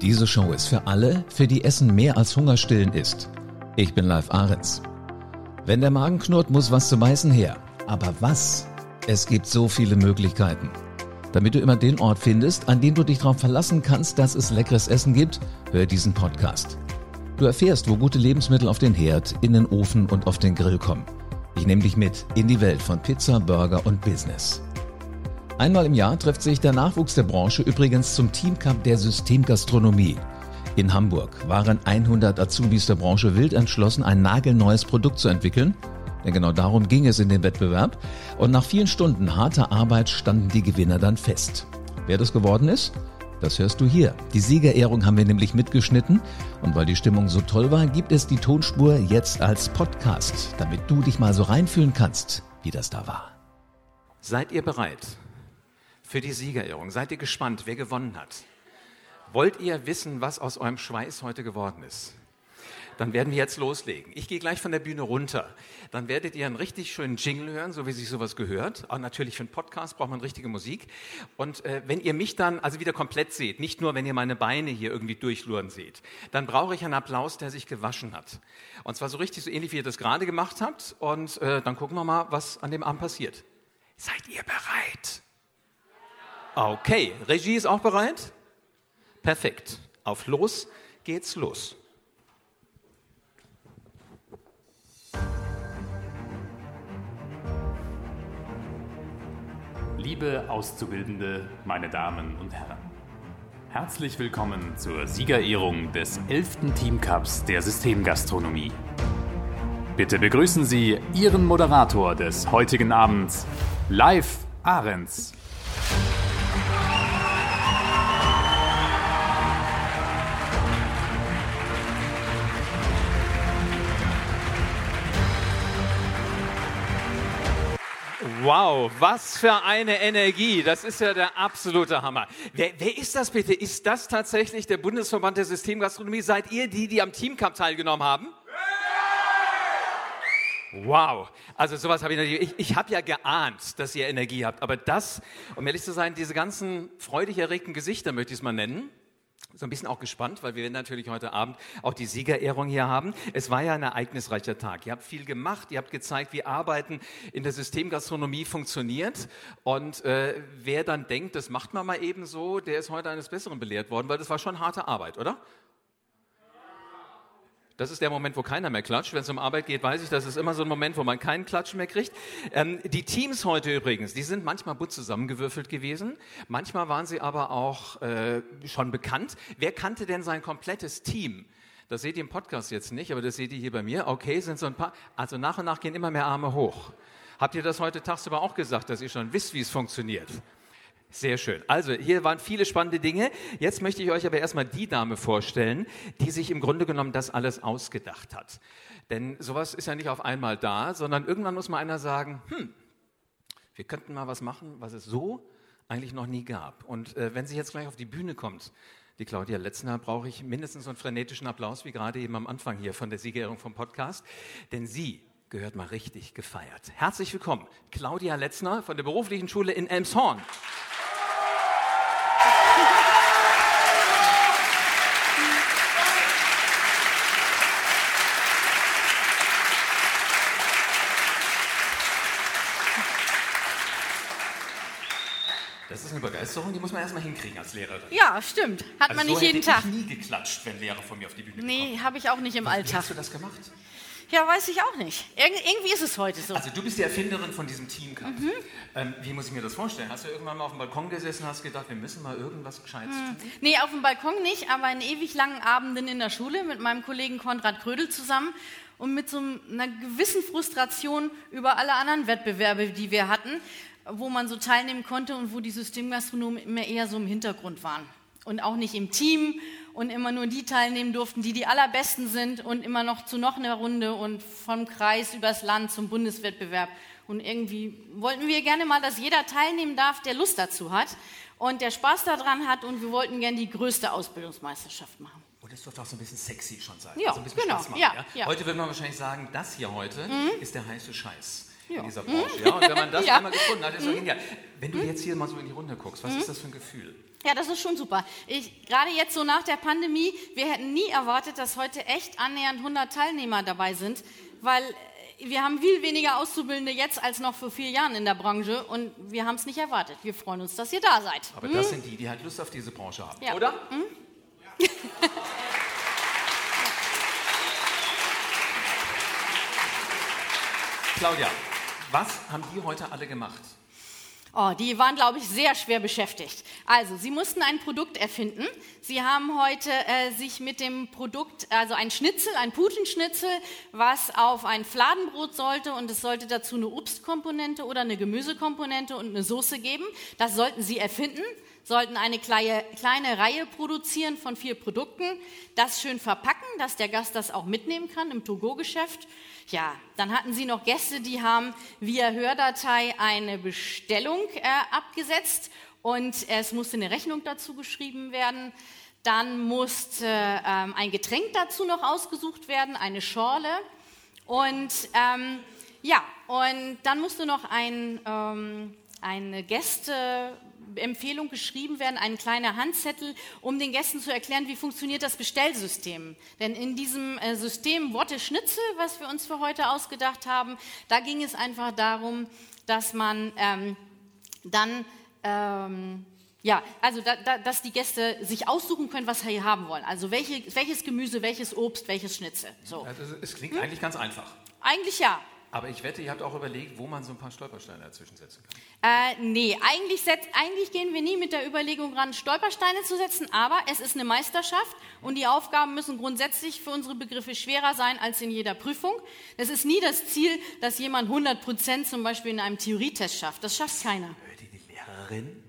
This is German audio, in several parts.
Diese Show ist für alle, für die Essen mehr als Hungerstillen ist. Ich bin Live Ahrens. Wenn der Magen knurrt, muss was zu beißen her. Aber was? Es gibt so viele Möglichkeiten. Damit du immer den Ort findest, an dem du dich darauf verlassen kannst, dass es leckeres Essen gibt, hör diesen Podcast. Du erfährst, wo gute Lebensmittel auf den Herd, in den Ofen und auf den Grill kommen. Ich nehme dich mit in die Welt von Pizza, Burger und Business. Einmal im Jahr trifft sich der Nachwuchs der Branche übrigens zum Teamcup der Systemgastronomie. In Hamburg waren 100 Azubis der Branche wild entschlossen, ein nagelneues Produkt zu entwickeln. Denn genau darum ging es in dem Wettbewerb. Und nach vielen Stunden harter Arbeit standen die Gewinner dann fest. Wer das geworden ist? Das hörst du hier. Die Siegerehrung haben wir nämlich mitgeschnitten. Und weil die Stimmung so toll war, gibt es die Tonspur jetzt als Podcast, damit du dich mal so reinfühlen kannst, wie das da war. Seid ihr bereit? Für die Siegerehrung. Seid ihr gespannt, wer gewonnen hat? Wollt ihr wissen, was aus eurem Schweiß heute geworden ist? Dann werden wir jetzt loslegen. Ich gehe gleich von der Bühne runter. Dann werdet ihr einen richtig schönen Jingle hören, so wie sich sowas gehört. Auch natürlich für einen Podcast braucht man richtige Musik. Und äh, wenn ihr mich dann also wieder komplett seht, nicht nur wenn ihr meine Beine hier irgendwie durchluren seht, dann brauche ich einen Applaus, der sich gewaschen hat. Und zwar so richtig, so ähnlich wie ihr das gerade gemacht habt. Und äh, dann gucken wir mal, was an dem Abend passiert. Seid ihr bereit? Okay, Regie ist auch bereit? Perfekt. Auf los geht's los. Liebe Auszubildende, meine Damen und Herren. Herzlich willkommen zur Siegerehrung des 11. Teamcups der Systemgastronomie. Bitte begrüßen Sie Ihren Moderator des heutigen Abends, Live Ahrens. Wow, was für eine Energie. Das ist ja der absolute Hammer. Wer, wer, ist das bitte? Ist das tatsächlich der Bundesverband der Systemgastronomie? Seid ihr die, die am Teamcup teilgenommen haben? Wow, also sowas habe ich natürlich. Ich, ich habe ja geahnt, dass ihr Energie habt, aber das, um ehrlich zu sein, diese ganzen freudig erregten Gesichter möchte ich es mal nennen so ein bisschen auch gespannt, weil wir natürlich heute Abend auch die Siegerehrung hier haben. Es war ja ein ereignisreicher Tag. Ihr habt viel gemacht, ihr habt gezeigt, wie Arbeiten in der Systemgastronomie funktioniert. Und äh, wer dann denkt, das macht man mal eben so, der ist heute eines Besseren belehrt worden, weil das war schon harte Arbeit, oder? Das ist der Moment, wo keiner mehr klatscht. Wenn es um Arbeit geht, weiß ich, das ist immer so ein Moment, wo man keinen Klatsch mehr kriegt. Ähm, die Teams heute übrigens, die sind manchmal gut zusammengewürfelt gewesen. Manchmal waren sie aber auch äh, schon bekannt. Wer kannte denn sein komplettes Team? Das seht ihr im Podcast jetzt nicht, aber das seht ihr hier bei mir. Okay, sind so ein paar. Also nach und nach gehen immer mehr Arme hoch. Habt ihr das heute tagsüber auch gesagt, dass ihr schon wisst, wie es funktioniert? Sehr schön. Also, hier waren viele spannende Dinge. Jetzt möchte ich euch aber erstmal die Dame vorstellen, die sich im Grunde genommen das alles ausgedacht hat. Denn sowas ist ja nicht auf einmal da, sondern irgendwann muss mal einer sagen, hm, wir könnten mal was machen, was es so eigentlich noch nie gab. Und äh, wenn sie jetzt gleich auf die Bühne kommt, die Claudia Letzner, brauche ich mindestens so einen frenetischen Applaus wie gerade eben am Anfang hier von der Siegerehrung vom Podcast. Denn sie gehört mal richtig gefeiert. Herzlich willkommen, Claudia Letzner von der beruflichen Schule in Elmshorn. Das ist eine Begeisterung, die muss man erstmal hinkriegen als Lehrerin. Ja, stimmt. Hat also man nicht so jeden hätte Tag. Ich nie geklatscht, wenn Lehrer von mir auf die Bühne Nee, habe ich auch nicht im Wie Alltag. hast du das gemacht? Ja, weiß ich auch nicht. Irg irgendwie ist es heute so. Also du bist die Erfinderin von diesem Teamcup. Ähm, wie muss ich mir das vorstellen? Hast du irgendwann mal auf dem Balkon gesessen und hast gedacht, wir müssen mal irgendwas Gescheites tun? Nee, auf dem Balkon nicht, aber in ewig langen Abenden in der Schule mit meinem Kollegen Konrad Krödel zusammen und mit so einer gewissen Frustration über alle anderen Wettbewerbe, die wir hatten, wo man so teilnehmen konnte und wo die Systemgastronomen immer eher so im Hintergrund waren. Und auch nicht im Team und immer nur die teilnehmen durften, die die allerbesten sind und immer noch zu noch einer Runde und vom Kreis übers Land zum Bundeswettbewerb. Und irgendwie wollten wir gerne mal, dass jeder teilnehmen darf, der Lust dazu hat und der Spaß daran hat und wir wollten gerne die größte Ausbildungsmeisterschaft machen. Und das dürfte auch so ein bisschen sexy schon sein. Ja, also ein bisschen genau, Spaß machen, ja, ja? ja. Heute würde man wahrscheinlich sagen, das hier heute ist der heiße Scheiß. In dieser Branche. Ja? Und wenn man das Ja. einmal gefunden hat, ist so genial. Wenn du jetzt hier mal so in die Runde guckst, was ist das für ein Gefühl? Ja, das ist schon super. Ich, gerade jetzt so nach der Pandemie, wir hätten nie erwartet, dass heute echt annähernd 100 Teilnehmer dabei sind, weil äh, wir haben viel weniger Auszubildende jetzt als noch vor vier Jahren in der Branche und wir haben es nicht erwartet. Wir freuen uns, dass ihr da seid. Aber das sind die, die halt Lust auf diese Branche haben, Ja. oder? Claudia, was haben die heute alle gemacht? Oh, die waren, glaube ich, sehr schwer beschäftigt. Also, sie mussten ein Produkt erfinden. Sie haben heute äh, sich mit dem Produkt, also ein Schnitzel, ein Putenschnitzel, was auf ein Fladenbrot sollte und es sollte dazu eine Obstkomponente oder eine Gemüsekomponente und eine Soße geben. Das sollten sie erfinden, sollten eine kleine, kleine Reihe produzieren von vier Produkten, das schön verpacken, dass der Gast das auch mitnehmen kann im To-Go-Geschäft. Ja, dann hatten Sie noch Gäste, die haben via Hördatei eine Bestellung äh, abgesetzt und es musste eine Rechnung dazu geschrieben werden. Dann musste ähm, ein Getränk dazu noch ausgesucht werden, eine Schorle. Und ähm, ja, und dann musste noch ein, ähm, eine Gästeempfehlung geschrieben werden, ein kleiner Handzettel, um den Gästen zu erklären, wie funktioniert das Bestellsystem. Denn in diesem äh, System Worte Schnitzel, was wir uns für heute ausgedacht haben, da ging es einfach darum, dass man ähm, dann ähm, ja, also da, da, dass die Gäste sich aussuchen können, was sie haben wollen. Also welche, welches Gemüse, welches Obst, welches Schnitzel. So. Also, es klingt eigentlich ganz einfach. Eigentlich ja. Aber ich wette, ihr habt auch überlegt, wo man so ein paar Stolpersteine dazwischen setzen kann. Äh, nee, eigentlich, setz, eigentlich gehen wir nie mit der Überlegung ran, Stolpersteine zu setzen, aber es ist eine Meisterschaft und die Aufgaben müssen grundsätzlich für unsere Begriffe schwerer sein als in jeder Prüfung. Es ist nie das Ziel, dass jemand 100 Prozent zum Beispiel in einem Theorietest schafft. Das schafft keiner. Hört ihr die Lehrerin?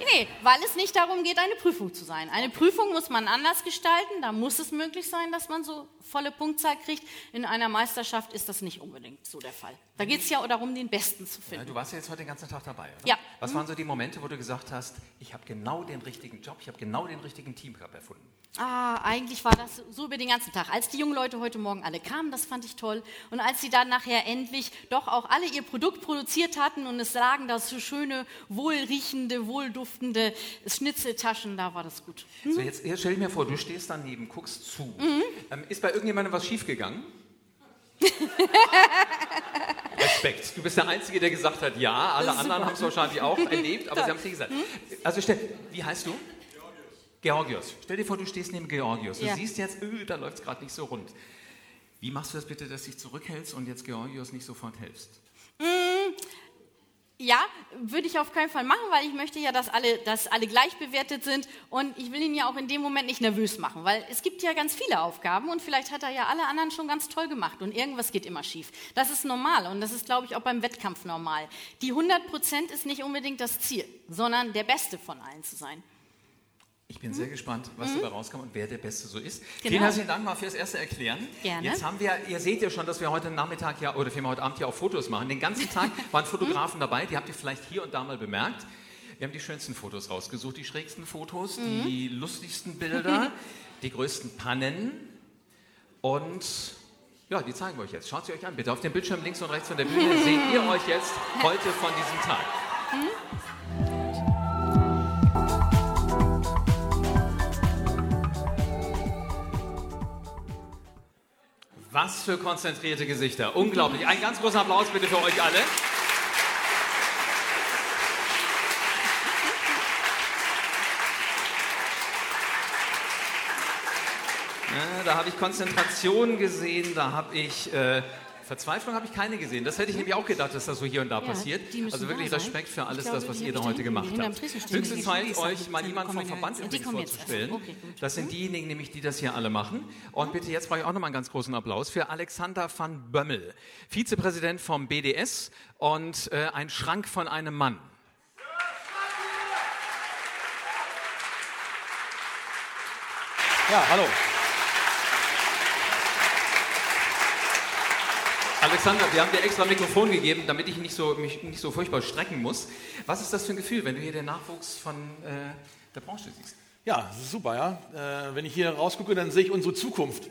Nee, weil es nicht darum geht, eine Prüfung zu sein. Eine Prüfung muss man anders gestalten. Da muss es möglich sein, dass man so volle Punktzahl kriegt. In einer Meisterschaft ist das nicht unbedingt so der Fall. Da geht es ja darum, den Besten zu Ja, finden. du warst ja jetzt heute den ganzen Tag dabei, oder? Ja. Was waren so die Momente, wo du gesagt hast, ich habe genau den richtigen Job, ich habe genau den richtigen Teamcup erfunden? Ah, eigentlich war das so über den ganzen Tag. Als die jungen Leute heute Morgen alle kamen, das fand ich toll. Und als sie dann nachher endlich doch auch alle ihr Produkt produziert hatten und es lagen da so schöne, wohlriechende, wohlduftende Schnitzeltaschen, da war das gut. So, jetzt, jetzt stell dir mir vor, du stehst daneben, guckst zu. Mhm. Ähm, ist bei irgendjemandem was schiefgegangen? Respekt. Du bist der Einzige, der gesagt hat, ja. Alle anderen haben es wahrscheinlich auch erlebt, aber sie haben es nicht gesagt. Also stell, wie heißt du? Georgios. Stell dir vor, du stehst neben Georgios. Du Ja. siehst jetzt, öh, da läuft es gerade nicht so rund. Wie machst du das bitte, dass du dich zurückhältst und jetzt Georgios nicht sofort helfst? Ja, würde ich auf keinen Fall machen, weil ich möchte ja, dass alle, dass alle gleich bewertet sind und ich will ihn ja auch in dem Moment nicht nervös machen, weil es gibt ja ganz viele Aufgaben und vielleicht hat er ja alle anderen schon ganz toll gemacht und irgendwas geht immer schief. Das ist normal und das ist, glaube ich, auch beim Wettkampf normal. Die 100 Prozent ist nicht unbedingt das Ziel, sondern der Beste von allen zu sein. Ich bin sehr gespannt, was dabei rauskommt und wer der Beste so ist. Vielen Genau. herzlichen Dank mal fürs erste Erklären. Gerne. Jetzt haben wir, ihr seht ja schon, dass wir heute Nachmittag ja, oder vielmehr heute Abend ja auch Fotos machen. Den ganzen Tag waren Fotografen dabei, die habt ihr vielleicht hier und da mal bemerkt. Wir haben die schönsten Fotos rausgesucht, die schrägsten Fotos, die lustigsten Bilder, die größten Pannen und ja, die zeigen wir euch jetzt. Schaut sie euch an, bitte. Auf dem Bildschirm links und rechts von der Bühne seht ihr euch jetzt heute von diesem Tag. Für konzentrierte Gesichter. Unglaublich. Ein ganz großer Applaus bitte für euch alle. Da habe ich Konzentration gesehen, da habe ich äh, Verzweiflung habe ich keine gesehen. Das hätte ich nämlich auch gedacht, dass das so hier und da Ja, passiert. Also wirklich. Respekt für alles glaube, das, was ihr da heute gemacht habt. Höchste Zeit, euch mal jemanden vom Verband übrigens vorzustellen. Okay. Das sind diejenigen nämlich, die das hier alle machen. Und bitte jetzt brauche ich auch nochmal einen ganz großen Applaus für Alexander van Bömmel, Vizepräsident vom BDS und äh, ein Schrank von einem Mann. Ja, hallo. Alexander, wir haben dir extra Mikrofon gegeben, damit ich nicht so, mich nicht so furchtbar strecken muss. Was ist das für ein Gefühl, wenn du hier den Nachwuchs von äh, der Branche siehst? Ja, super, ja. Äh, wenn ich hier rausgucke, dann sehe ich unsere Zukunft.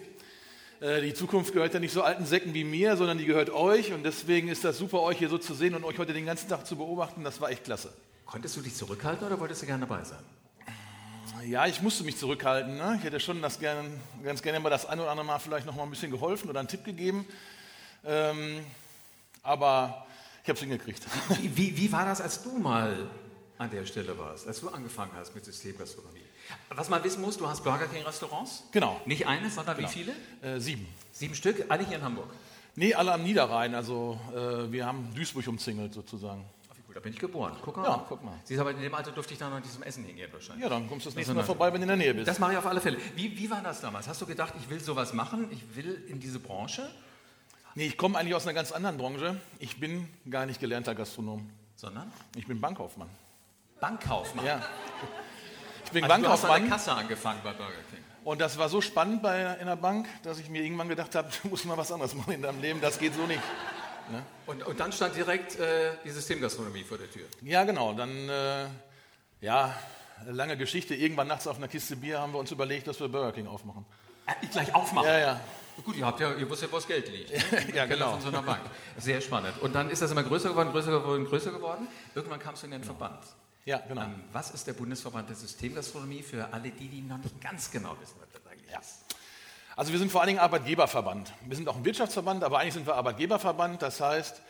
äh, die Zukunft gehört ja nicht so alten Säcken wie mir, sondern die gehört euch. Und deswegen ist das super, euch hier so zu sehen und euch heute den ganzen Tag zu beobachten. Das war echt klasse. Konntest du dich zurückhalten oder wolltest du gerne dabei sein? Ja, ich musste mich zurückhalten. Ne? Ich hätte schon das gern, ganz gerne mal das ein oder andere Mal vielleicht noch mal ein bisschen geholfen oder einen Tipp gegeben. Ähm, aber ich habe es hingekriegt. Wie, wie, wie war das, als du mal an der Stelle warst, als du angefangen hast mit Systemgastronomie? Was man wissen muss, du hast Burger King Restaurants. Genau. Nicht eines, sondern Genau. wie viele? Äh, sieben. Sieben Stück, alle hier in Hamburg. Nee, alle am Niederrhein. Also äh, wir haben Duisburg umzingelt sozusagen. Ach, wie gut, da bin ich geboren. Guck mal. Ja, guck mal. Siehst aber in dem Alter durfte ich dann an diesem Essen hingehen wahrscheinlich. Ja, dann kommst du das nächste Mal vorbei, wenn du in der Nähe bist. Das mache ich auf alle Fälle. Wie, wie war das damals? Hast du gedacht, ich will sowas machen? Ich will in diese Branche? Nee, ich komme eigentlich aus einer ganz anderen Branche. Ich bin gar nicht gelernter Gastronom. Sondern Ich bin Bankkaufmann. Bankkaufmann. Ja. Ich bin Also du hast an der Bankkaufmann Kasse angefangen bei Burger King. und das war so spannend bei, in der Bank, dass ich mir irgendwann gedacht habe, du musst mal was anderes machen in deinem Leben, das geht so nicht. Und, und dann stand direkt äh, die Systemgastronomie vor der Tür. Ja, genau. Dann, äh, ja, lange Geschichte. Irgendwann nachts auf einer Kiste Bier haben wir uns überlegt, dass wir Burger King aufmachen. Äh, ich gleich aufmachen. Ja, ja. Gut, ihr habt ja, ihr wusstet, wo das Geld liegt. Ja, Keller genau. Von so einer Bank. Sehr spannend. Und dann ist das immer größer geworden, größer geworden, größer geworden. Irgendwann kamst du in den Verband. Ja, genau. Ähm, was ist der Bundesverband der Systemgastronomie für alle die, die noch nicht ganz genau wissen, was das eigentlich ist? Also wir sind vor allen Dingen Arbeitgeberverband. Wir sind auch ein Wirtschaftsverband, aber eigentlich sind wir Arbeitgeberverband. Das heißt,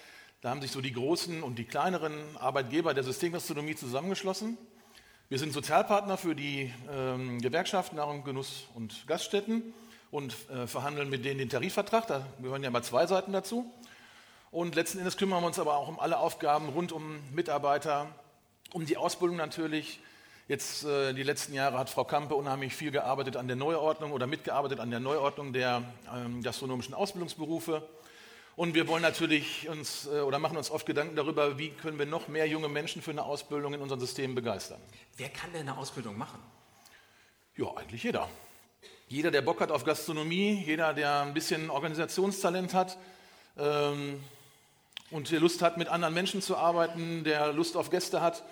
da haben sich so die großen und die kleineren Arbeitgeber der Systemgastronomie zusammengeschlossen. Wir sind Sozialpartner für die ähm, Gewerkschaften Nahrung, Genuss und Gaststätten und äh, verhandeln mit denen den Tarifvertrag. Da gehören ja immer zwei Seiten dazu. Und letzten Endes kümmern wir uns aber auch um alle Aufgaben rund um Mitarbeiter, um die Ausbildung natürlich. Jetzt äh, die letzten Jahre hat Frau Kampe unheimlich viel gearbeitet an der Neuordnung oder mitgearbeitet an der Neuordnung der ähm, gastronomischen Ausbildungsberufe. Und wir wollen natürlich uns äh, oder machen uns oft Gedanken darüber, wie können wir noch mehr junge Menschen für eine Ausbildung in unseren Systemen begeistern. Wer kann denn eine Ausbildung machen? Ja, eigentlich jeder. Jeder, der Bock hat auf Gastronomie, jeder, der ein bisschen Organisationstalent hat ähm, und der Lust hat, mit anderen Menschen zu arbeiten, der Lust auf Gäste hat,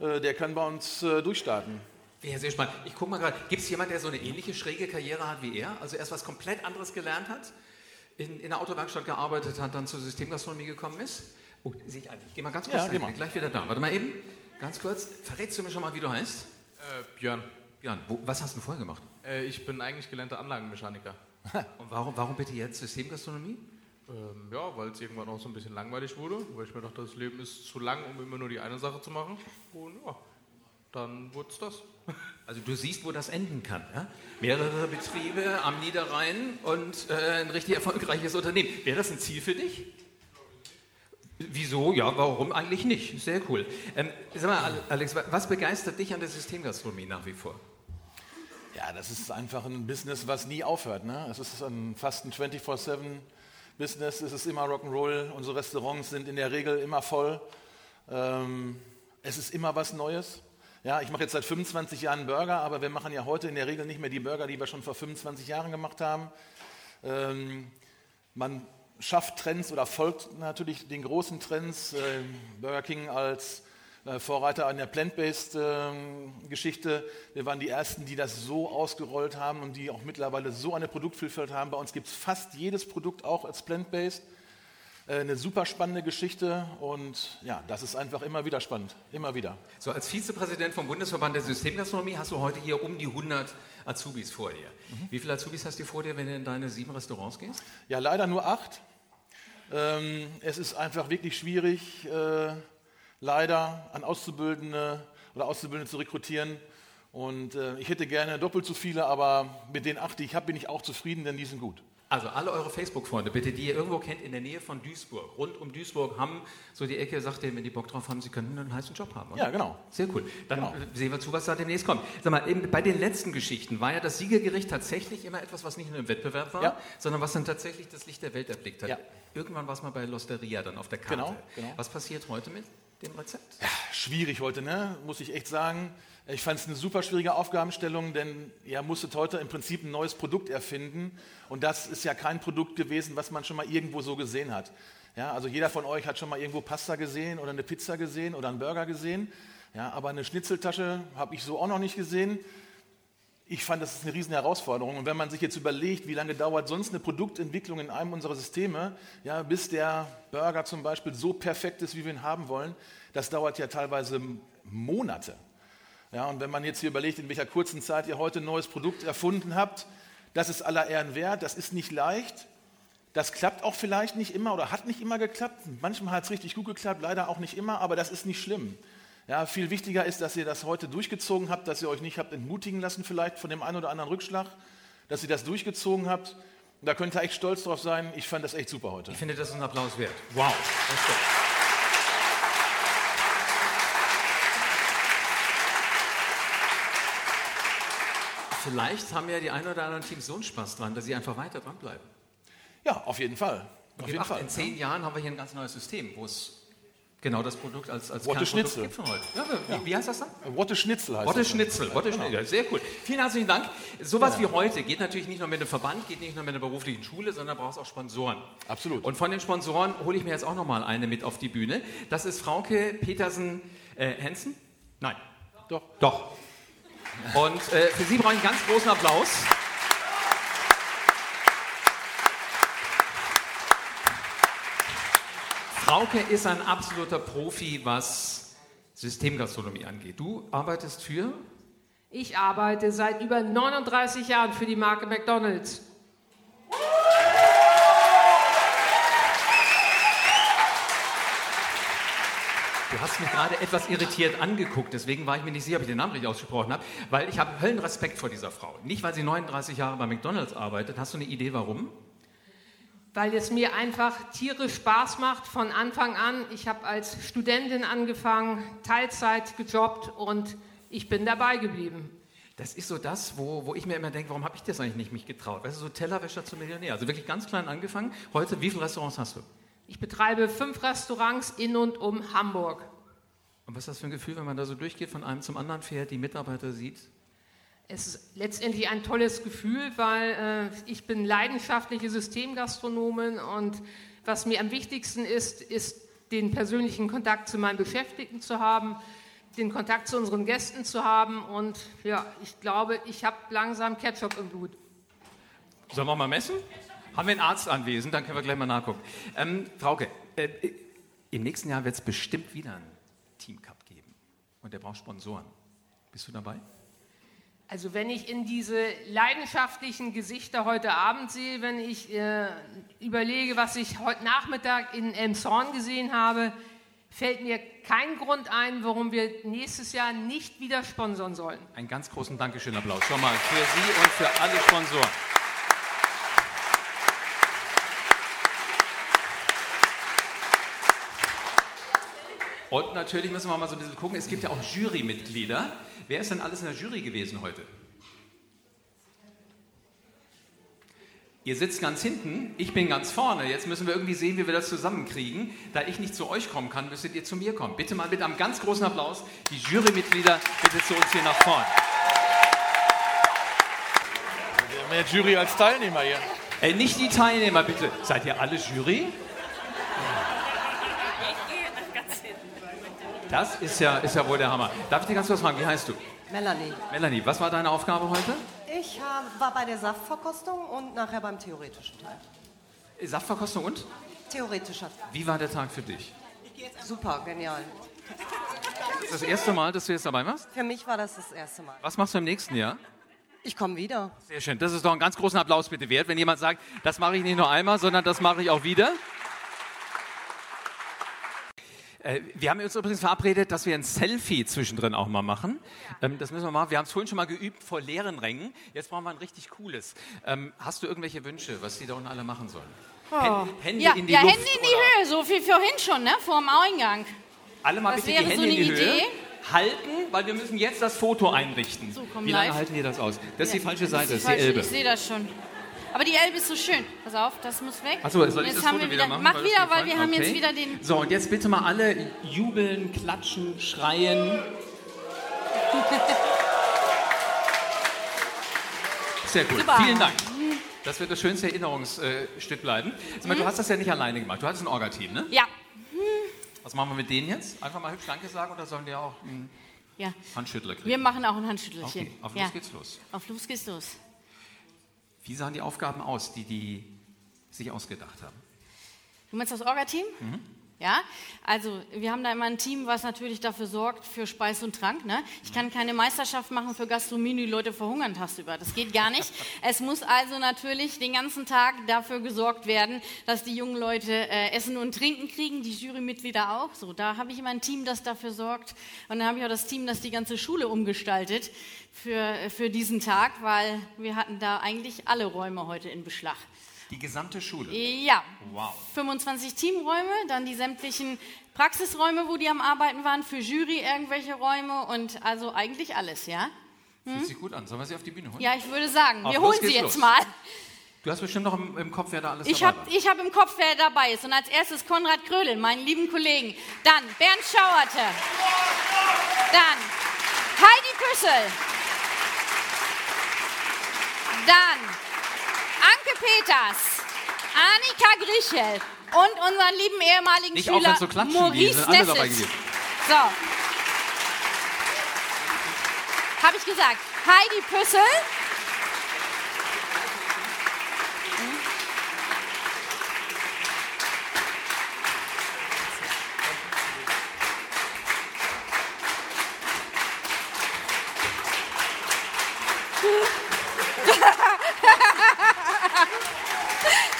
äh, der kann bei uns äh, durchstarten. Wäre sehr spannend. Ich gucke mal gerade, gibt es jemanden, der so eine ähnliche schräge Karriere hat wie er? Also erst was komplett anderes gelernt hat, in, in der Autowerkstatt gearbeitet hat, dann zur Systemgastronomie gekommen ist? Oh, sehe ich eigentlich. Ich gehe mal ganz kurz Ja, geh bin gleich wieder da. Warte mal eben, ganz kurz. Verrätst du mir schon mal, wie du heißt? Äh, Björn, Björn, wo, was hast du vorher gemacht? äh, ich bin eigentlich gelernter Anlagenmechaniker. Und warum, warum bitte jetzt Systemgastronomie? Ähm, ja, weil es irgendwann auch so ein bisschen langweilig wurde, weil ich mir dachte, das Leben ist zu lang, um immer nur die eine Sache zu machen. Und ja, dann wurde es das. Also du siehst, wo das enden kann. Ja? Mehrere Betriebe am Niederrhein und äh, ein richtig erfolgreiches Unternehmen. Wäre das ein Ziel für dich? Wieso? Ja, warum eigentlich nicht? Sehr cool. Ähm, sag mal, Ale- Alex, wa- was begeistert dich an der Systemgastronomie nach wie vor? Ja, das ist einfach ein Business, was nie aufhört. Ne? Es ist ein, fast ein 24-7-Business. Es ist immer Rock'n'Roll. Unsere Restaurants sind in der Regel immer voll. Ähm, es ist immer was Neues. Ja, ich mache jetzt seit 25 Jahren Burger, aber wir machen ja heute in der Regel nicht mehr die Burger, die wir schon vor 25 Jahren gemacht haben. Ähm, man schafft Trends oder folgt natürlich den großen Trends. Äh, Burger King als Vorreiter an der Plant-Based-Geschichte. Wir waren die Ersten, die das so ausgerollt haben und die auch mittlerweile so eine Produktvielfalt haben. Bei uns gibt es fast jedes Produkt auch als Plant-Based. Äh, Eine super spannende Geschichte und ja, das ist einfach immer wieder spannend. Immer wieder. So, als Vizepräsident vom Bundesverband der Systemgastronomie hast du heute hier um die 100 Azubis vor dir. Wie viele Azubis hast du vor dir, wenn du in deine sieben Restaurants gehst? Ja, leider nur acht. Ähm, es ist einfach wirklich schwierig, äh, leider an Auszubildende oder Auszubildende zu rekrutieren. Und äh, ich hätte gerne doppelt so viele, aber mit den acht, die ich habe, bin ich auch zufrieden, denn die sind gut. Also alle eure Facebook-Freunde, bitte, die ihr irgendwo kennt in der Nähe von Duisburg, rund um Duisburg, haben so die Ecke, sagt ihr, wenn die Bock drauf haben, sie können einen heißen Job haben. Oder? Ja, genau. Sehr cool. Dann Genau. sehen wir zu, was da demnächst kommt. Sag mal, eben bei den letzten Geschichten war ja das Siegergericht tatsächlich immer etwas, was nicht nur im Wettbewerb war, Ja. sondern was dann tatsächlich das Licht der Welt erblickt hat. Ja. Irgendwann war es mal bei Losteria dann auf der Karte. Genau, genau. Was passiert heute mit dem Rezept? Schwierig heute, ne? muss ich echt sagen. Ich fand es eine super schwierige Aufgabenstellung, denn ihr musstet heute im Prinzip ein neues Produkt erfinden. Und das ist ja kein Produkt gewesen, was man schon mal irgendwo so gesehen hat. Ja, also jeder von euch hat schon mal irgendwo Pasta gesehen oder eine Pizza gesehen oder einen Burger gesehen. Ja, aber eine Schnitzeltasche habe ich so auch noch nicht gesehen. Ich fand, das ist eine riesen Herausforderung. Und wenn man sich jetzt überlegt, wie lange dauert sonst eine Produktentwicklung in einem unserer Systeme, ja, bis der Burger zum Beispiel so perfekt ist, wie wir ihn haben wollen, das dauert ja teilweise Monate. Ja, und wenn man jetzt hier überlegt, in welcher kurzen Zeit ihr heute ein neues Produkt erfunden habt, das ist aller Ehren wert, das ist nicht leicht. Das klappt auch vielleicht nicht immer oder hat nicht immer geklappt. Manchmal hat es richtig gut geklappt, leider auch nicht immer, aber das ist nicht schlimm. Ja, viel wichtiger ist, dass ihr das heute durchgezogen habt, dass ihr euch nicht habt entmutigen lassen, vielleicht von dem einen oder anderen Rückschlag, dass ihr das durchgezogen habt. Da könnt ihr echt stolz drauf sein. Ich fand das echt super heute. Ich finde, das ist ein Applaus wert. Wow. Vielleicht haben ja die ein oder anderen Teams so einen Spaß dran, dass sie einfach weiter dranbleiben. Ja, auf jeden Fall. Auf jeden Fall. In zehn Jahren haben wir hier ein ganz neues System, wo es genau das Produkt als, als Wotte Schnitzel. gibt von heute. Ja, wie, wie, heißt das dann? Wotte Schnitzel heißt Wotte das. Schnitzel. Wotte Schnitzel. Ja, sehr cool. Vielen herzlichen Dank. Sowas ja. wie heute geht natürlich nicht nur mit einem Verband, geht nicht nur mit einer beruflichen Schule, sondern braucht auch Sponsoren. Absolut. Und von den Sponsoren hole ich mir jetzt auch noch mal eine mit auf die Bühne. Das ist Frauke Petersen äh. Nein. Doch. Doch. Und äh, für Sie brauche ich einen ganz großen Applaus. Frauke ist ein absoluter Profi, was Systemgastronomie angeht. Du arbeitest für? Ich arbeite seit über 39 Jahren für die Marke McDonald's. Du hast mich gerade etwas irritiert angeguckt, deswegen war ich mir nicht sicher, ob ich den Namen richtig ausgesprochen habe, weil ich habe Höllenrespekt vor dieser Frau. Nicht, weil sie 39 Jahre bei McDonald's arbeitet. Hast du eine Idee, warum? Weil es mir einfach tierisch Spaß macht von Anfang an. Ich habe als Studentin angefangen, Teilzeit gejobbt und ich bin dabei geblieben. Das ist so das, wo, wo ich mir immer denke, warum habe ich das eigentlich nicht mich getraut? Weißt du, so Tellerwäscher zum Millionär. Also wirklich ganz klein angefangen. Heute, wie viele Restaurants hast du? Ich betreibe fünf Restaurants in und um Hamburg. Und was ist das für ein Gefühl, wenn man da so durchgeht, von einem zum anderen fährt, die Mitarbeiter sieht? Es ist letztendlich ein tolles Gefühl, weil äh, ich bin leidenschaftliche Systemgastronomin und was mir am wichtigsten ist, ist den persönlichen Kontakt zu meinen Beschäftigten zu haben, den Kontakt zu unseren Gästen zu haben und ja, ich glaube, ich habe langsam Ketchup im Blut. Sollen wir mal messen? Haben wir einen Arzt anwesend, dann können wir gleich mal nachgucken. Ähm, Frauke, äh, im nächsten Jahr wird es bestimmt wieder einen Team Cup geben. Und der braucht Sponsoren. Bist du dabei? Also wenn ich in diese leidenschaftlichen Gesichter heute Abend sehe, wenn ich äh, überlege, was ich heute Nachmittag in Elmshorn gesehen habe, fällt mir kein Grund ein, warum wir nächstes Jahr nicht wieder sponsern sollen. Einen ganz großen Dankeschön-Applaus schon mal für Sie und für alle Sponsoren. Und natürlich müssen wir mal so ein bisschen gucken, es gibt ja auch Jurymitglieder. Wer ist denn alles in der Jury gewesen heute? Ihr sitzt ganz hinten, ich bin ganz vorne. Jetzt müssen wir irgendwie sehen, wie wir das zusammenkriegen. Da ich nicht zu euch kommen kann, müsstet ihr zu mir kommen. Bitte mal mit einem ganz großen Applaus die Jurymitglieder bitte zu uns hier nach vorne. Wir haben mehr Jury als Teilnehmer hier. Ey, nicht die Teilnehmer, bitte. Seid ihr alle Jury? Das ist ja, ist ja wohl der Hammer. Darf ich dir ganz kurz fragen, wie heißt du? Melanie. Melanie, was war deine Aufgabe heute? Ich hab, war bei der Saftverkostung und nachher beim theoretischen Teil. Saftverkostung und? Theoretischer. Wie war der Tag für dich? Super, genial. Ist das erste Mal, dass du jetzt dabei warst? Für mich war das das erste Mal. Was machst du im nächsten Jahr? Ich komme wieder. Sehr schön. Das ist doch einen ganz großen Applaus bitte wert, wenn jemand sagt, das mache ich nicht nur einmal, sondern das mache ich auch wieder. Äh, wir haben uns übrigens verabredet, dass wir ein Selfie zwischendrin auch mal machen. Ähm, das müssen wir machen. Wir haben es vorhin schon mal geübt vor leeren Rängen. Jetzt brauchen wir ein richtig cooles. Ähm, hast du irgendwelche Wünsche, was die da unten alle machen sollen? Oh. Hände ja, in die ja, Luft. Hände in die Höhe, so wie vorhin schon, ne? Vor dem Eingang. Alle mal Was bitte die wäre so Hände in die Höhe. Idee? Halten, weil wir müssen jetzt das Foto einrichten. So, komm Wie lange live. halten wir das aus? Das ist die falsche Seite, das ist die Falsch, Elbe. Ich sehe das schon. Aber die Elbe ist so schön. Pass auf, das muss weg. Achso, soll ich jetzt das haben Foto wir wieder machen? Mach wieder, weil wir haben jetzt Okay. wieder den. So, und jetzt bitte mal alle jubeln, klatschen, schreien. Sehr gut, Super. vielen Dank. Das wird das schönste Erinnerungsstück bleiben. Sag mal, du hast das ja nicht alleine gemacht. Du hattest ein Orga-Team, ne? Ja, Was machen wir mit denen jetzt? Einfach mal hübsch Danke sagen oder sollen die auch. hm, Ja. Handschüttler kriegen. Wir machen auch ein Handschüttelchen. Okay, auf los ja. geht's los. Auf los geht's los. Wie sahen die Aufgaben aus, die die sich ausgedacht haben? Du meinst das Orga-Team? Mhm. Ja, also wir haben da immer ein Team, was natürlich dafür sorgt für Speis und Trank. Ne? Ich kann keine Meisterschaft machen für Gastronomie, die Leute verhungern tagsüber. Das geht gar nicht. Es muss also natürlich den ganzen Tag dafür gesorgt werden, dass die jungen Leute äh, Essen und Trinken kriegen, die Jurymitglieder auch. So, da habe ich immer ein Team, das dafür sorgt. Und dann habe ich auch das Team, das die ganze Schule umgestaltet für, für diesen Tag, weil wir hatten da eigentlich alle Räume heute in Beschlag. Die gesamte Schule? Ja. Wow. 25 Teamräume, dann die sämtlichen Praxisräume, wo die am Arbeiten waren, für Jury irgendwelche Räume und also eigentlich alles, ja? Hm? Fühlt sich gut an. Sollen wir sie auf die Bühne holen? Ja, ich würde sagen, auf wir holen sie jetzt los. mal. Du hast bestimmt noch im, im Kopf, wer da alles ich dabei hab, Ich habe im Kopf, wer dabei ist. Und als erstes Konrad Krödel, meinen lieben Kollegen. Dann Bernd Schauerte. Dann Heidi Püssel. Dann Anke Peters, Annika Grichel und unseren lieben ehemaligen Nicht Schüler so Maurice Nesses. So. Habe ich gesagt. Heidi Püssel.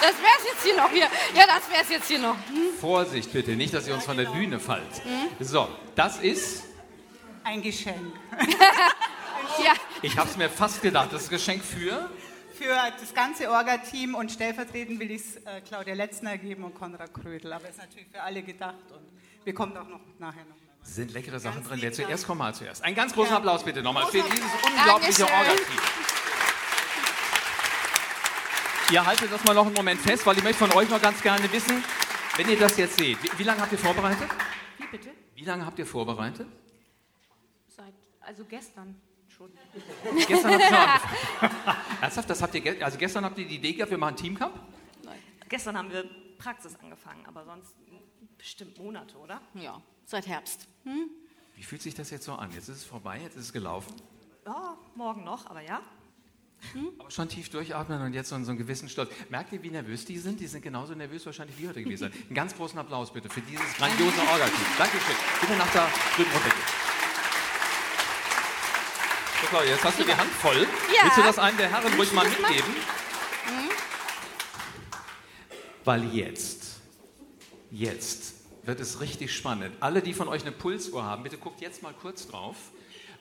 Das wäre es jetzt hier noch hier. Ja, das wäre es jetzt hier noch. Hm? Vorsicht bitte, nicht, dass ihr uns von der Bühne fallt. Hm? So, das ist ein Geschenk. ja. Ich habe es mir fast gedacht. Das ist ein Geschenk für für das ganze Orga-Team und stellvertretend will ich es äh, Claudia Letzner geben und Konrad Krödel. Aber es ist natürlich für alle gedacht und wir kommen auch noch nachher noch. Sind leckere Sachen ganz drin. Wer zuerst kommt, mal zuerst. Einen ganz großen ja. Applaus bitte nochmal für dieses unglaubliche Orga-Team. Ihr haltet das mal noch einen Moment fest, weil ich möchte von euch noch ganz gerne wissen, wenn ihr das jetzt seht, wie, wie lange habt ihr vorbereitet? Wie bitte? Wie lange habt ihr vorbereitet? Seit, also gestern schon. gestern habt ihr. Ernsthaft, das habt ihr, also gestern habt ihr die Idee gehabt, wir machen Teamcup? Nein. Gestern haben wir Praxis angefangen, aber sonst bestimmt Monate, oder? Ja, seit Herbst. Hm? Wie fühlt sich das jetzt so an? Jetzt ist es vorbei, jetzt ist es gelaufen? Ja, morgen noch, aber ja. Hm? Aber schon tief durchatmen und jetzt so, so einen gewissen Stolz. Merkt ihr, wie nervös die sind? Die sind genauso nervös wahrscheinlich wie heute gewesen. Einen ganz großen Applaus bitte für dieses grandiose Orga-Team. Dankeschön. Bitte nach da drüben runtergehen. So, Claudia, jetzt hast du die Hand voll. Ja. Willst du das einem der Herren ruhig mal mitgeben? Mhm. Weil jetzt, jetzt wird es richtig spannend. Alle, die von euch eine Pulsuhr haben, bitte guckt jetzt mal kurz drauf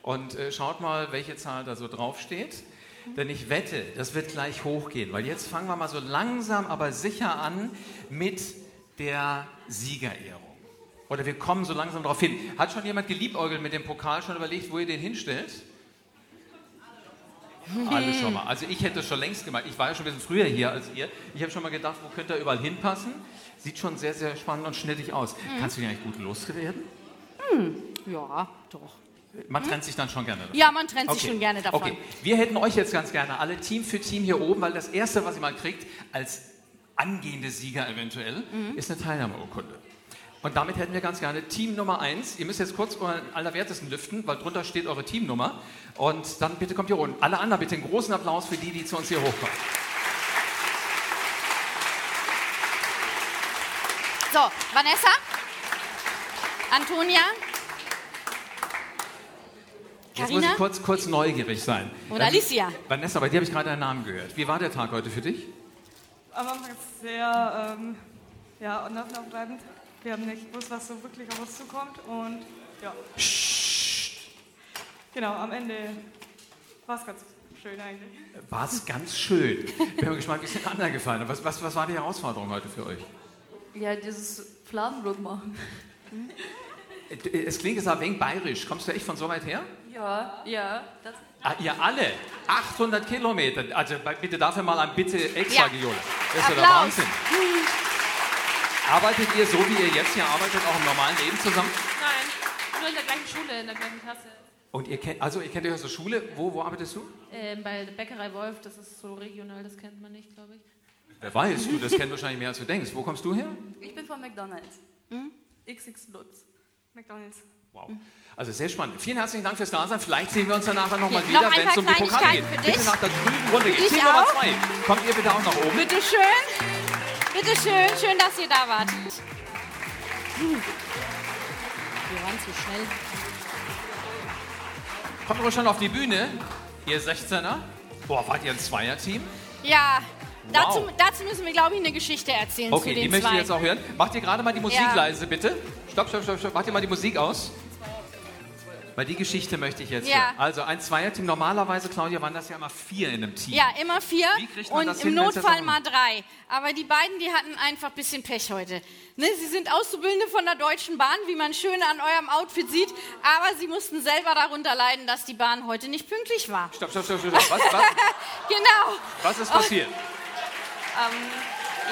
und äh, schaut mal, welche Zahl da so draufsteht. Denn ich wette, das wird gleich hochgehen, weil jetzt fangen wir mal so langsam, aber sicher an mit der Siegerehrung. Oder wir kommen so langsam darauf hin. Hat schon jemand geliebäugelt mit dem Pokal, schon überlegt, wo ihr den hinstellt? Alle schon mal. Also ich hätte es schon längst gemacht. Ich war ja schon ein bisschen früher hier als ihr. Ich habe schon mal gedacht, wo könnte er überall hinpassen? Sieht schon sehr, sehr spannend und schnittig aus. Mhm. Kannst du den eigentlich gut loswerden? Mhm. Ja, doch. Man trennt sich dann schon gerne davon. Ja, man trennt okay. sich schon gerne davon. Okay, wir hätten euch jetzt ganz gerne alle Team für Team hier oben, weil das Erste, was ihr mal kriegt, als angehende Sieger eventuell, mhm. ist eine Teilnahmeurkunde. Und damit hätten wir ganz gerne Team Nummer 1. Ihr müsst jetzt kurz euren Allerwertesten lüften, weil drunter steht eure Teamnummer. Und dann bitte kommt hier unten. Alle anderen bitte einen großen Applaus für die, die zu uns hier hochkommen. So, Vanessa, Antonia, Jetzt muss ich kurz, kurz neugierig sein. Oder Alicia. Vanessa, bei dir habe ich gerade deinen Namen gehört. Wie war der Tag heute für dich? Am Anfang sehr ähm, ja, unaufreibend. Wir haben nicht gewusst, was so wirklich auf uns zukommt. Und ja. Psst. Genau, am Ende war es ganz schön eigentlich. War es ganz schön. Ich bin mal gespannt, wie es den anderen gefallen hat. Was, was, was war die Herausforderung heute für euch? Ja, dieses Fladenbrot machen. Es klingt jetzt ein wenig bayerisch. Kommst du echt von so weit her? Ja, ja. Ah, ihr alle? 800 Kilometer. Also bitte dafür mal ein Bitte extra, ja. Giola. Das ist ja der Wahnsinn. Arbeitet ihr so, wie ihr jetzt hier arbeitet, auch im normalen Leben zusammen? Nein, nur in der gleichen Schule, in der gleichen Klasse. Und ihr kennt, also ihr kennt euch aus der Schule. Wo, wo arbeitest du? Ähm, bei der Bäckerei Wolf, das ist so regional, das kennt man nicht, glaube ich. Wer weiß, du, das kennt wahrscheinlich mehr als du denkst. Wo kommst du her? Ich bin von McDonalds. Hm? XX Lutz. McDonalds. Wow. Also sehr spannend. Vielen herzlichen Dank fürs Dasein. Vielleicht sehen wir uns danach nochmal Okay, wieder, noch wenn es um die Pokale geht. Für Bitte dich. nach der drüben Runde geht. Team Nummer zwei. Kommt ihr bitte auch nach oben? Bitte schön. Bitte schön. Schön, dass ihr da wart. Hm. Wir waren zu schnell. Kommt aber schon auf die Bühne, ihr 16er. Boah, wart ihr ein Zweierteam? Ja, dazu, Wow. dazu müssen wir, glaube ich, eine Geschichte erzählen zu Okay, den die möchte ich jetzt auch hören. Macht ihr gerade mal die Musik Ja. leise, bitte? Stopp, stopp, stopp, stopp. Macht ihr mal die Musik aus? Weil die Geschichte möchte ich jetzt Ja. hören. Also ein Zweierteam. Normalerweise, Claudia, waren das ja immer vier in einem Team. Ja, immer vier Wie kriegt man und das im hin, Notfall mal drei. Aber die beiden, die hatten einfach ein bisschen Pech heute. Ne, sie sind Auszubildende von der Deutschen Bahn, wie man schön an eurem Outfit sieht, aber sie mussten selber darunter leiden, dass die Bahn heute nicht pünktlich war. Stopp, stopp, stopp, stopp. Was, was, Genau. was ist passiert? Ähm,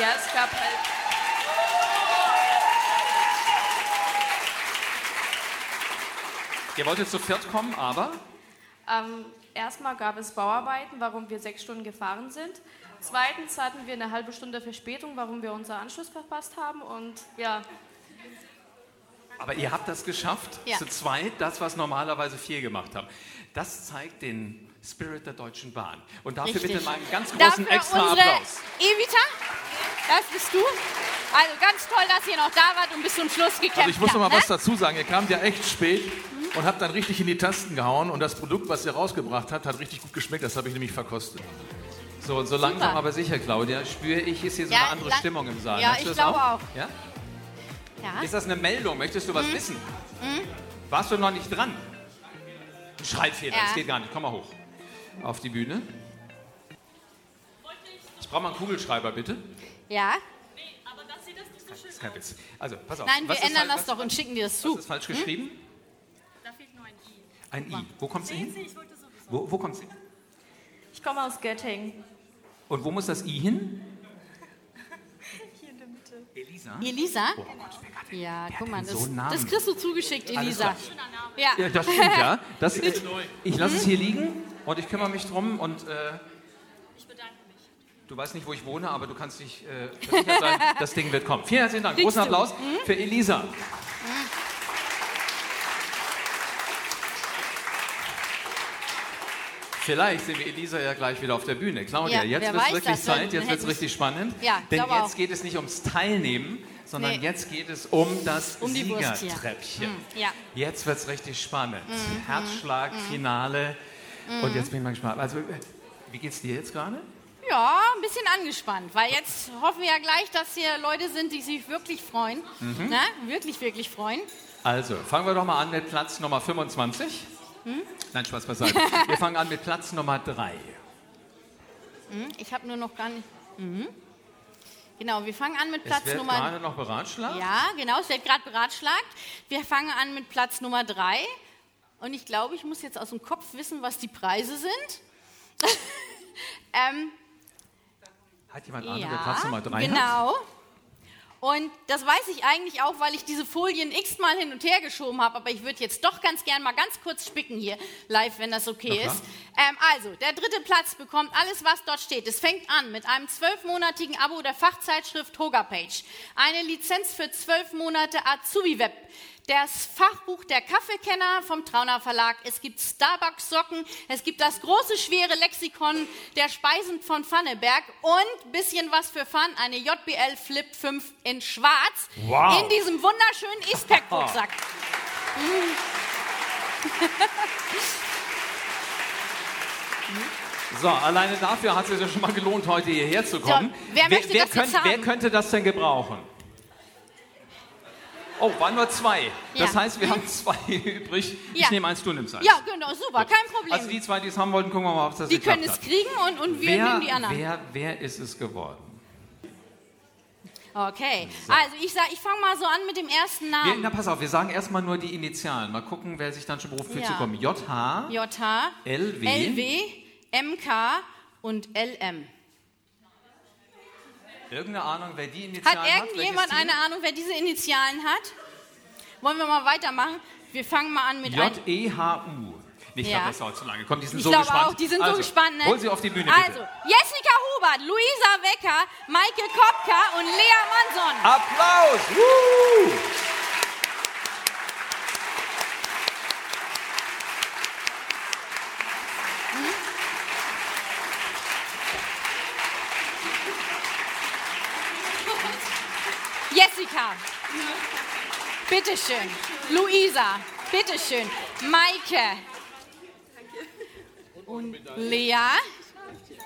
ja, es gab halt. Ihr wolltet zu viert kommen, aber Ähm, erstmal gab es Bauarbeiten, warum wir sechs Stunden gefahren sind. Zweitens hatten wir eine halbe Stunde Verspätung, warum wir unseren Anschluss verpasst haben. Und ja, Aber ihr habt das geschafft, Ja. zu zweit, das, was normalerweise vier gemacht haben. Das zeigt den Spirit der Deutschen Bahn. Und dafür Richtig. bitte mal einen ganz großen Dafür extra unsere Applaus. Evita, das bist du. Also ganz toll, dass ihr noch da wart und bis zum Schluss gekämpft Also ich muss noch mal habt, was ne? dazu sagen. Ihr kamt ja echt spät und habt dann richtig in die Tasten gehauen und das Produkt, was ihr rausgebracht habt, hat richtig gut geschmeckt. Das habe ich nämlich verkostet. So, und so langsam aber sicher, Claudia, spüre ich, ist hier so Ja, eine andere lang- Stimmung im Saal. Ja, ich das glaube auch. Ja? Ja. Ist das eine Meldung? Möchtest du was Mhm. wissen? Mhm. Warst du noch nicht dran? Ein Schreibfehler, Ja. das geht gar nicht. Komm mal hoch. Auf die Bühne. Ich brauche mal einen Kugelschreiber, bitte. Ja. Das ist kein Witz. Also, pass auf. Nein, Was wir ändern fal- das doch und schicken dir das zu. Was ist falsch geschrieben? Da fehlt nur ein I. Ein I. Wo kommt sie hin? Wo, wo kommt sie? Ich komme aus Göttingen. Und wo muss das I hin? Hier in der Mitte. Elisa? Elisa? Oh ja, guck mal, so das, Namen? das kriegst du zugeschickt, Elisa. Ja. Ja, das stimmt, ja. Das, äh, ich lasse es hier liegen und ich kümmere mich drum und äh, du weißt nicht, wo ich wohne, aber du kannst dich äh, versichert sein, das Ding wird kommen. Vielen herzlichen Dank. Großen. Applaus Mhm. für Elisa. Vielleicht sehen wir Elisa ja gleich wieder auf der Bühne. Claudia, Ja, jetzt wird es wirklich Zeit, jetzt wird es richtig spannend. Ja, denn jetzt auch. geht es nicht ums Teilnehmen, sondern Nee. jetzt geht es um das Um. Siegertreppchen. Mhm, ja. Jetzt wird es richtig spannend. Mhm, Herzschlag, mhm. Finale. Und Mhm. jetzt bin ich mal gespannt. Also, äh, wie geht's dir jetzt gerade? Ja, ein bisschen angespannt, weil jetzt hoffen wir ja gleich, dass hier Leute sind, die sich wirklich freuen. Mhm. Ne? Wirklich, wirklich freuen. Also, fangen wir doch mal an mit Platz Nummer 25. Hm? Nein, Spaß beiseite. Wir fangen an mit Platz Nummer 3. Hm? Ich habe nur noch gar nicht. Mhm. Genau, wir fangen an mit Es Platz wird Nummer. gerade noch beratschlagt. Ja, genau, es wird gerade beratschlagt. Wir fangen an mit Platz Nummer drei. Und ich glaube, ich muss jetzt aus dem Kopf wissen, was die Preise sind. ähm, Hat jemand Ahnung, ja, wer Platz Nummer 3 hat? genau. Und das weiß ich eigentlich auch, weil ich diese Folien x-mal hin und her geschoben habe. Aber ich würde jetzt doch ganz gern mal ganz kurz spicken hier live, wenn das okay ist. Ähm, also, der dritte Platz bekommt alles, was dort steht. Es fängt an mit einem zwölfmonatigen Abo der Fachzeitschrift Hogapage. Eine Lizenz für zwölf Monate Azubi Web. Das Fachbuch der Kaffeekenner vom Trauner Verlag. Es gibt Starbucks-Socken. Es gibt das große, schwere Lexikon der Speisen von Pfanneberg und bisschen was für Fun, eine JBL Flip 5 in schwarz. Wow. In diesem wunderschönen Eastpack-Rucksack. So, alleine dafür hat es sich ja schon mal gelohnt, heute hierher zu kommen. wer möchte das jetzt könnt- wer könnte das denn gebrauchen? Oh, waren nur zwei. Das Ja. heißt, wir haben zwei übrig. Ich Ja. nehme eins, du nimmst eins. Ja, genau, super, kein Problem. Also die zwei, die es haben wollten, gucken wir mal, ob das die können es hat. kriegen und, und wir wer, nehmen die anderen. Wer, wer ist es geworden? Okay, also ich, sag- ich fange mal so an mit dem ersten Wir, Namen. na, pass auf, wir sagen erstmal nur die Initialen. Mal gucken, wer sich dann schon beruft, für Ja. zu kommen. JH, JH, LW. LW, MK und LM. Irgendeine Ahnung, wer die Hat Initialen hat? irgendjemand Welches Team? eine Ahnung, wer diese Initialen hat? Wollen wir mal weitermachen? Wir fangen mal an mit. J-E-H-U. Ich Ja. glaube, das dauert zu lange. Komm, die sind Ich so glaube gespannt. auch, die sind also, so gespannt. Ne? Hol sie auf die Bühne, bitte. Also, Jessica Hubert, Luisa Wecker, Maike Kopka und Lea Manson. Applaus! Woo! Jessica. Bitteschön. Luisa. Bitteschön. Maike. Und Lea.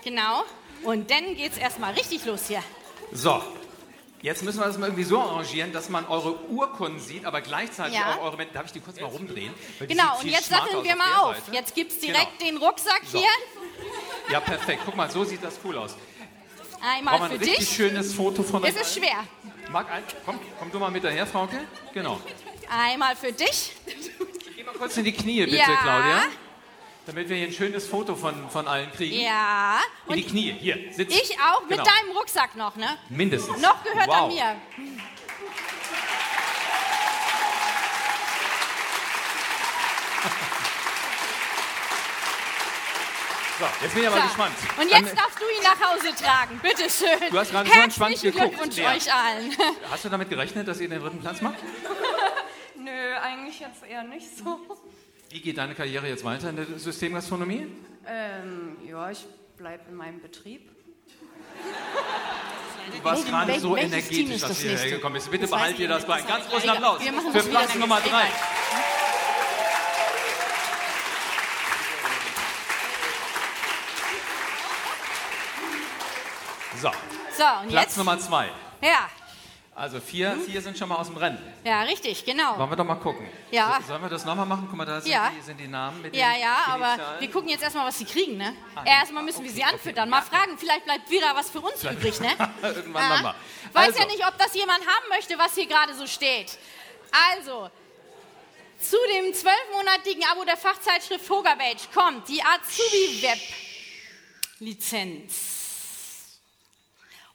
Genau. Und dann geht's erstmal richtig los hier. So, jetzt müssen wir das mal irgendwie so arrangieren, dass man eure Urkunden sieht, aber gleichzeitig Ja. auch eure... Darf ich die kurz mal rumdrehen? Genau, und jetzt satteln wir mal auf. Seite. Jetzt gibt's Genau. direkt den Rucksack So. hier. Ja, perfekt. Guck mal, so sieht das cool aus. Einmal Brauchen wir für ein richtig dich. schönes Foto von Es euch ist allen? schwer. Mag ein, komm, komm du mal mit daher, Frauke. Genau. Einmal für dich. Geh mal kurz in die Knie, bitte, Ja. Claudia. Damit wir hier ein schönes Foto von, von allen kriegen. Ja. In die Knie, hier, sitz. Ich auch mit Genau. deinem Rucksack noch, ne? Mindestens. Noch gehört wow. an mir. So, jetzt bin ich aber so. gespannt. Und jetzt Dann, darfst du ihn nach Hause tragen. Bitte schön. Du hast gerade so einen Schwanz geguckt. Glückwunsch ja. euch allen. Hast du damit gerechnet, dass ihr den dritten Platz macht? Nö, eigentlich jetzt eher nicht so. Wie geht deine Karriere jetzt weiter in der Systemgastronomie? Ähm, ja, ich bleibe in meinem Betrieb. Du warst gerade so energetisch, dass du hierher gekommen bist. Bitte das behaltet ihr das bei. Einen ganz großen Applaus für Platz Nummer 3. So, So, und Platz jetzt? Nummer zwei. Ja, Also vier, vier sind schon mal aus dem Rennen. ja, richtig, genau. Wollen wir doch mal gucken. Ja. So, sollen wir das nochmal machen? Guck mal, da sind, Ja. die, sind die Namen mit Ja, ja, aber Initialen. wir gucken jetzt erstmal, was sie kriegen, ne? Ah, Erstmal müssen wir sie anfüttern. Mal fragen, vielleicht bleibt wieder was für uns übrig, ne? Irgendwann Aha. nochmal. Weiß Also, ja nicht, ob das jemand haben möchte, was hier gerade so steht. Also, zu dem zwölfmonatigen Abo der Fachzeitschrift Hogerbeige kommt die Azubi-Web-Lizenz.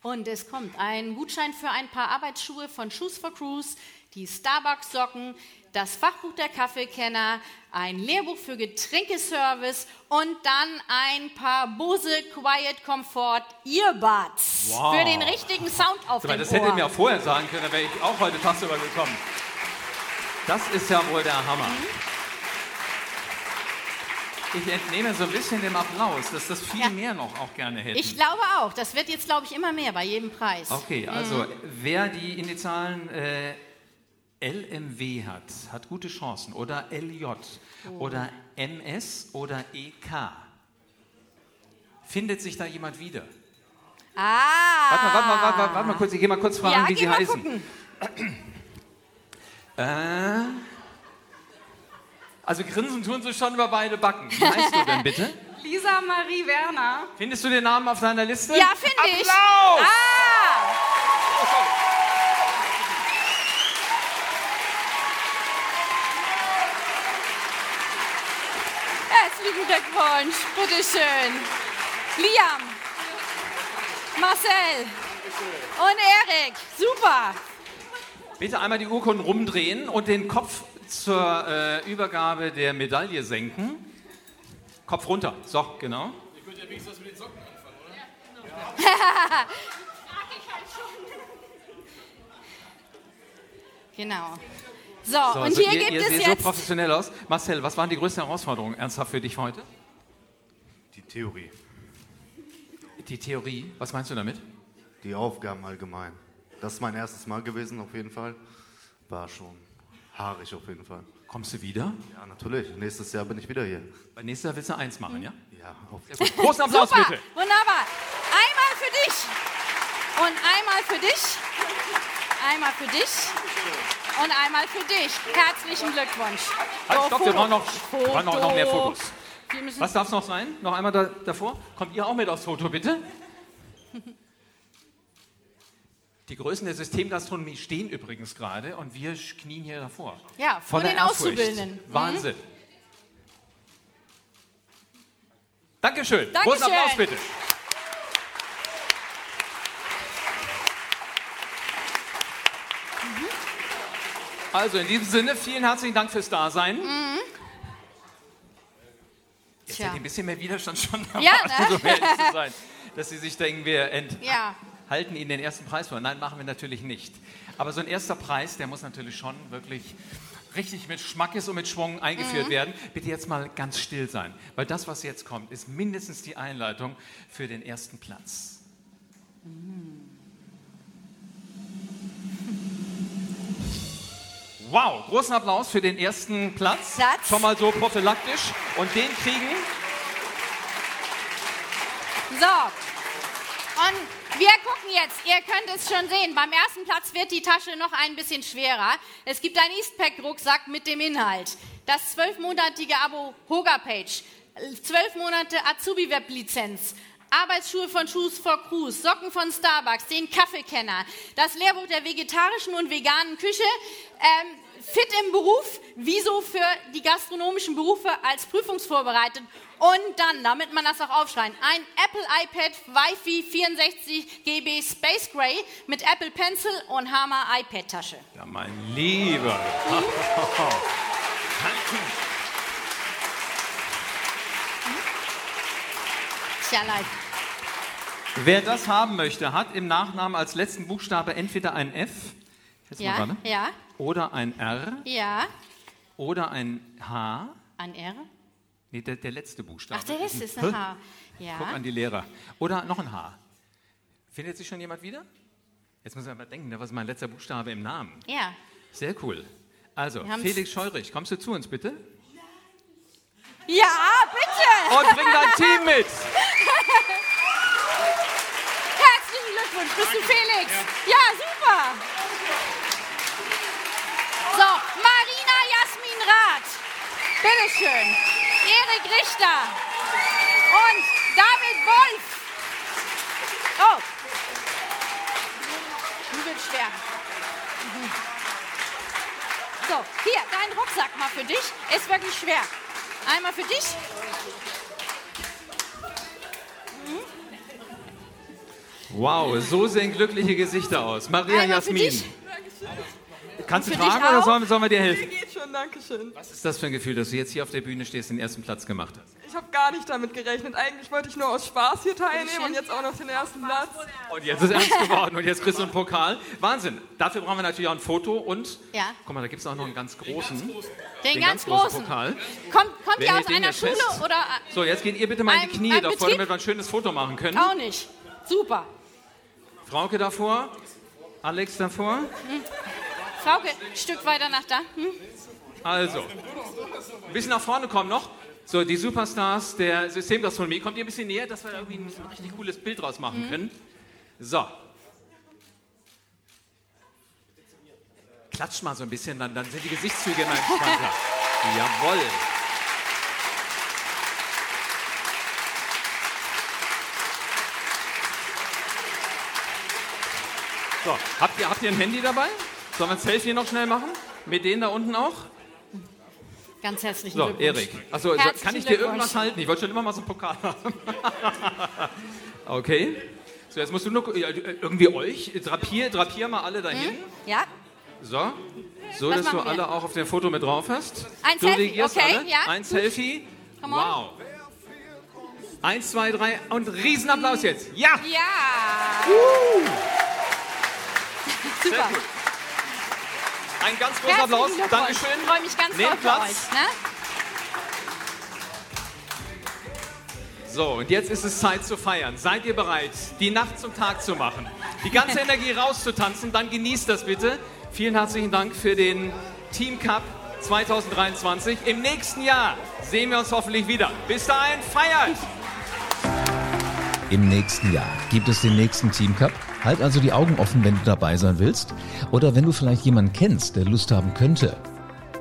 Und es kommt ein Gutschein für ein paar Arbeitsschuhe von Shoes for Cruise, die Starbucks-Socken, das Fachbuch der Kaffeekenner, ein Lehrbuch für Getränkeservice und dann ein paar Bose Quiet Comfort Earbuds Wow. für den richtigen Sound auf dem das Ohr. hätte mir auch vorher sagen können, dann wäre ich auch heute tagsüber gekommen. Das ist ja wohl der Hammer. Ich entnehme so ein bisschen dem Applaus, dass das viel mehr noch auch gerne hätten. Ich glaube auch. Das wird jetzt, glaube ich, immer mehr bei jedem Preis. Okay, also Mhm. wer die Initialen äh, LMW hat, hat gute Chancen. Oder LJ Oh. oder MS oder EK. Findet sich da jemand wieder? Ah. Warte mal, warte mal, warte mal, warte mal kurz, ich gehe mal kurz fragen, ja, wie sie heißen. gucken. Äh, also grinsen tun sie schon über beide Backen. Wie heißt du denn bitte? Lisa Marie Werner. Findest du den Namen auf deiner Liste? Ja, finde ich. Applaus! Ah! Herzlichen Glückwunsch. Bitteschön. Liam, Marcel und Erik. Super. Bitte einmal die Urkunden rumdrehen und den Kopf zur äh, Übergabe der Medaille senken. Kopf runter. So, genau. Ich könnte ja wenigstens mit den Socken anfangen, oder? genau. So, So, und also hier ihr, gibt ihr es seht so jetzt. professionell aus. Marcel, was waren die größten Herausforderungen ernsthaft für dich heute? Die Theorie. Die Theorie, was meinst du damit? Die Aufgaben allgemein. Das ist mein erstes Mal gewesen, auf jeden Fall. War schon haarig, auf jeden Fall. Kommst du wieder? Ja, natürlich. Nächstes Jahr bin ich wieder hier. Bei nächstes Jahr willst du eins machen, ja? Ja, auf Sehr gut. Großen Applaus Super, bitte. wunderbar. Einmal für dich und einmal für dich, einmal für dich und einmal für dich. Herzlichen Glückwunsch. Halt, So, stopp, wir brauchen noch, wir brauchen noch, noch mehr Foto. Fotos. Was darf es noch sein? Noch einmal da, davor? Kommt ihr auch mit aufs Foto, bitte? Die Größen der Systemgastronomie stehen übrigens gerade und wir knien hier davor. Ja, vor Voller den. Auszubildenden. Mhm. Wahnsinn. Dankeschön. Dankeschön. Großen Applaus bitte. Also in diesem Sinne, vielen herzlichen Dank fürs Dasein. Mhm. Jetzt Tja. hätte ich ein bisschen mehr Widerstand schon Ja, erwartet, ne? um ehrlich zu sein. Dass Sie sich denken, wir Ja. Enthalten Ihnen den ersten Preis vor. Nein, machen wir natürlich nicht. Aber so ein erster Preis, der muss natürlich schon wirklich richtig mit Schmackes und mit Schwung eingeführt Mhm. werden. Bitte jetzt mal ganz still sein, weil das, was jetzt kommt, ist mindestens die Einleitung für den ersten Platz. Wow, großen Applaus für den ersten Platz. Platz. Schon mal so prophylaktisch. Und den kriegen So. Und wir gucken jetzt, ihr könnt es schon sehen, beim ersten Platz wird die Tasche noch ein bisschen schwerer. Es gibt einen Eastpack-Rucksack mit dem Inhalt. Das zwölfmonatige Abo Hoga Page, zwölf Monate Azubi-Web-Lizenz, Arbeitsschuhe von Shoes for Cruise, Socken von Starbucks, den Kaffeekenner, das Lehrbuch der vegetarischen und veganen Küche, ähm, fit im Beruf, wieso für die gastronomischen Berufe als prüfungsvorbereitet und dann, damit man das auch aufschreiben, ein Apple iPad Wi-Fi 64 GB Space Gray mit Apple Pencil und Hammer iPad Tasche. Ja, mein Lieber. Tja, leid. Wer das haben möchte, hat im Nachnamen als letzten Buchstabe entweder ein F Ja, gerade, ja, oder ein R ja. oder ein H. Ein R? Nee, der, der letzte Buchstabe. Ach, der letzte ist ein H. Ja. Guck an die Lehrer. Oder noch ein H. Findet sich schon jemand wieder? Jetzt muss man mal denken, was ist mein letzter Buchstabe im Namen? Ja. Sehr cool. Also, Felix Scheurich, kommst du zu uns bitte? Ja, bitte! Und bring dein Team mit! Herzlichen Glückwunsch, bist du Felix? Ja, super! So, Marina Jasmin Rath, bitteschön. Erik Richter und David Wolf. Oh, die wird schwer. Mhm. So, hier, dein Rucksack mal für dich. Ist wirklich schwer. Einmal für dich. Wow, so sehen glückliche Gesichter aus. Maria Einmal Jasmin. Kannst du tragen oder sollen, sollen wir dir helfen? Geht schon, danke schön. Was ist das für ein Gefühl, dass du jetzt hier auf der Bühne stehst und den ersten Platz gemacht hast? Ich habe gar nicht damit gerechnet. Eigentlich wollte ich nur aus Spaß hier teilnehmen und jetzt auch noch den ersten Platz. Und jetzt ist ernst geworden und jetzt kriegst du einen Pokal. Wahnsinn. Dafür brauchen wir natürlich auch ein Foto und, Ja. guck mal, da gibt es auch noch einen ganz großen. Den, ganz, großen. Pokal. Kommt, kommt ihr aus einer Schule fest? oder So, jetzt geht ihr bitte mal in die Ein- Knie ein davor, Betrieb? damit wir ein schönes Foto machen können. auch nicht? Super. Frauke davor, Alex davor. Hm. Frauke, ein Stück weiter nach da. Hm? Also, ein bisschen nach vorne kommen noch. So, die Superstars der Systemgastronomie. Kommt ihr ein bisschen näher, dass wir irgendwie ein richtig cooles Bild draus machen Mhm. können? So. Klatscht mal so ein bisschen, dann, dann sind die Gesichtszüge immer entspannter. Jawoll. So, habt ihr, habt ihr ein Handy dabei? Sollen wir ein Selfie noch schnell machen? Mit denen da unten auch? Ganz herzlichen So, Glückwunsch. Erik. Achso, so, Herzlichen kann ich dir irgendwas halten? Ich wollte schon immer mal so einen Pokal haben. okay. So, jetzt musst du nur irgendwie euch, drapier, drapier mal alle dahin. Hm? Ja? So. So, Was dass du wir? alle auch auf dem Foto mit drauf hast. Ein du Selfie, okay, alle. ja. Ein Selfie. Come on. Wow. Eins, zwei, drei und Riesenapplaus jetzt. Ja! Ja! Sehr Super. Ein ganz großer Herzlichen Applaus. Dankeschön. Ich freue mich ganz Nehmt Platz. euch. Ne? So, und jetzt ist es Zeit zu feiern. Seid ihr bereit, die Nacht zum Tag zu machen? Die ganze Energie rauszutanzen, dann genießt das bitte. Vielen herzlichen Dank für den Team Cup 2023. Im nächsten Jahr sehen wir uns hoffentlich wieder. Bis dahin, feiert! Im nächsten Jahr gibt es den nächsten Team Cup. Halt also die Augen offen, wenn du dabei sein willst. Oder wenn du vielleicht jemanden kennst, der Lust haben könnte.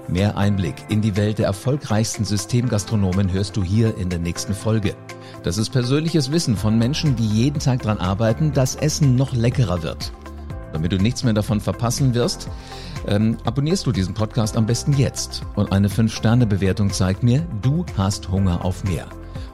Mehr Einblick in die Welt der erfolgreichsten Systemgastronomen hörst du hier in der nächsten Folge. Das ist persönliches Wissen von Menschen, die jeden Tag daran arbeiten, dass Essen noch leckerer wird. Damit du nichts mehr davon verpassen wirst, ähm, abonnierst du diesen Podcast am besten jetzt. Und eine 5-Sterne-Bewertung zeigt mir, du hast Hunger auf mehr.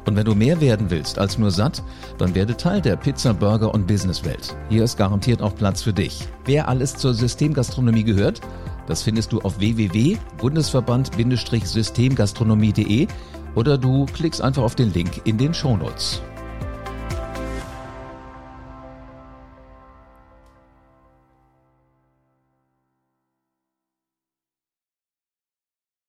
Und wenn du mehr werden willst als nur satt, dann werde Teil der Pizza, Burger und Businesswelt. Hier ist garantiert auch Platz für dich. Wer alles zur Systemgastronomie gehört, das findest du auf www.bundesverband-systemgastronomie.de oder du klickst einfach auf den Link in den Shownotes.